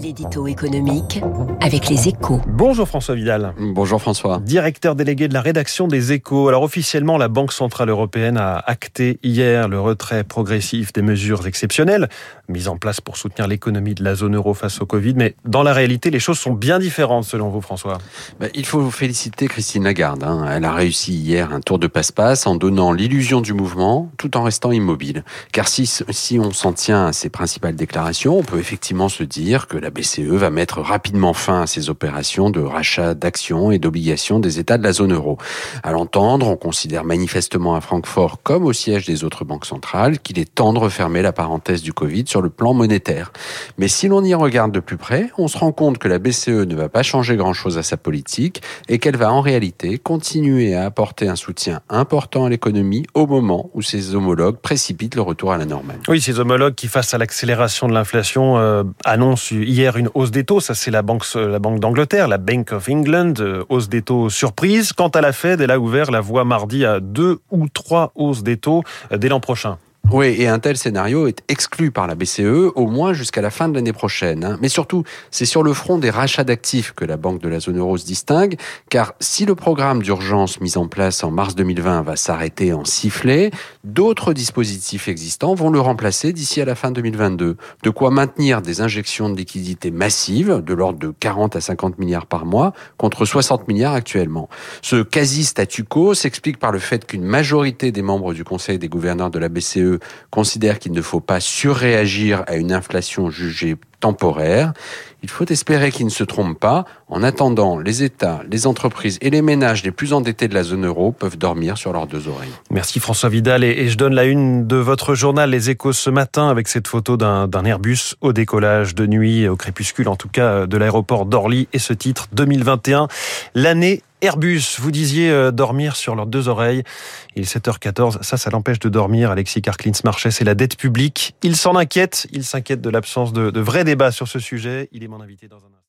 L'édito économique avec les échos. Bonjour François Vidal. Bonjour François. Directeur délégué de la rédaction des échos. Alors officiellement, la Banque Centrale Européenne a acté hier le retrait progressif des mesures exceptionnelles mises en place pour soutenir l'économie de la zone euro face au Covid. Mais dans la réalité, les choses sont bien différentes selon vous François. Ben, il faut féliciter Christine Lagarde. Hein. Elle a réussi hier un tour de passe-passe en donnant l'illusion du mouvement tout en restant immobile. Car si, si on s'en tient à ses principales déclarations, on peut effectivement se dire que la BCE va mettre rapidement fin à ses opérations de rachat d'actions et d'obligations des États de la zone euro. À l'entendre, on considère manifestement à Francfort, comme au siège des autres banques centrales, qu'il est temps de refermer la parenthèse du Covid sur le plan monétaire. Mais si l'on y regarde de plus près, on se rend compte que la BCE ne va pas changer grand-chose à sa politique et qu'elle va en réalité continuer à apporter un soutien important à l'économie au moment où ses homologues précipitent le retour à la normale. Oui, ces homologues qui, face à l'accélération de l'inflation, euh, annoncent hier une hausse des taux. Ça, c'est la Banque, d'Angleterre, la Bank of England, euh, hausse des taux surprise. Quant à la Fed, elle a ouvert la voie mardi à deux ou trois hausses des taux euh, dès l'an prochain. Oui, et un tel scénario est exclu par la BCE au moins jusqu'à la fin de l'année prochaine. Hein. Mais surtout, c'est sur le front des rachats d'actifs que la Banque de la zone euro se distingue, car si le programme d'urgence mis en place en mars 2020 va s'arrêter en sifflet, d'autres dispositifs existants vont le remplacer d'ici à la fin 2022. De quoi maintenir des injections de liquidités massives, de l'ordre de 40 à 50 milliards par mois, contre 60 milliards actuellement. Ce quasi-statu quo s'explique par le fait qu'une majorité des membres du Conseil des gouverneurs de la BCE considère qu'il ne faut pas surréagir à une inflation jugée temporaire. Il faut espérer qu'ils ne se trompent pas. En attendant, les États, les entreprises et les ménages les plus endettés de la zone euro peuvent dormir sur leurs deux oreilles. Merci François Vidal. Et je donne la une de votre journal Les Échos ce matin avec cette photo d'un Airbus au décollage de nuit, au crépuscule en tout cas, de l'aéroport d'Orly et ce titre 2021, l'année Airbus, vous disiez euh, dormir sur leurs deux oreilles. Il est 7h14, ça, ça l'empêche de dormir. Alexis Karklins Marchais, c'est la dette publique. Il s'en inquiète, il s'inquiète de l'absence de, de vrai débat sur ce sujet. Il est mon invité dans un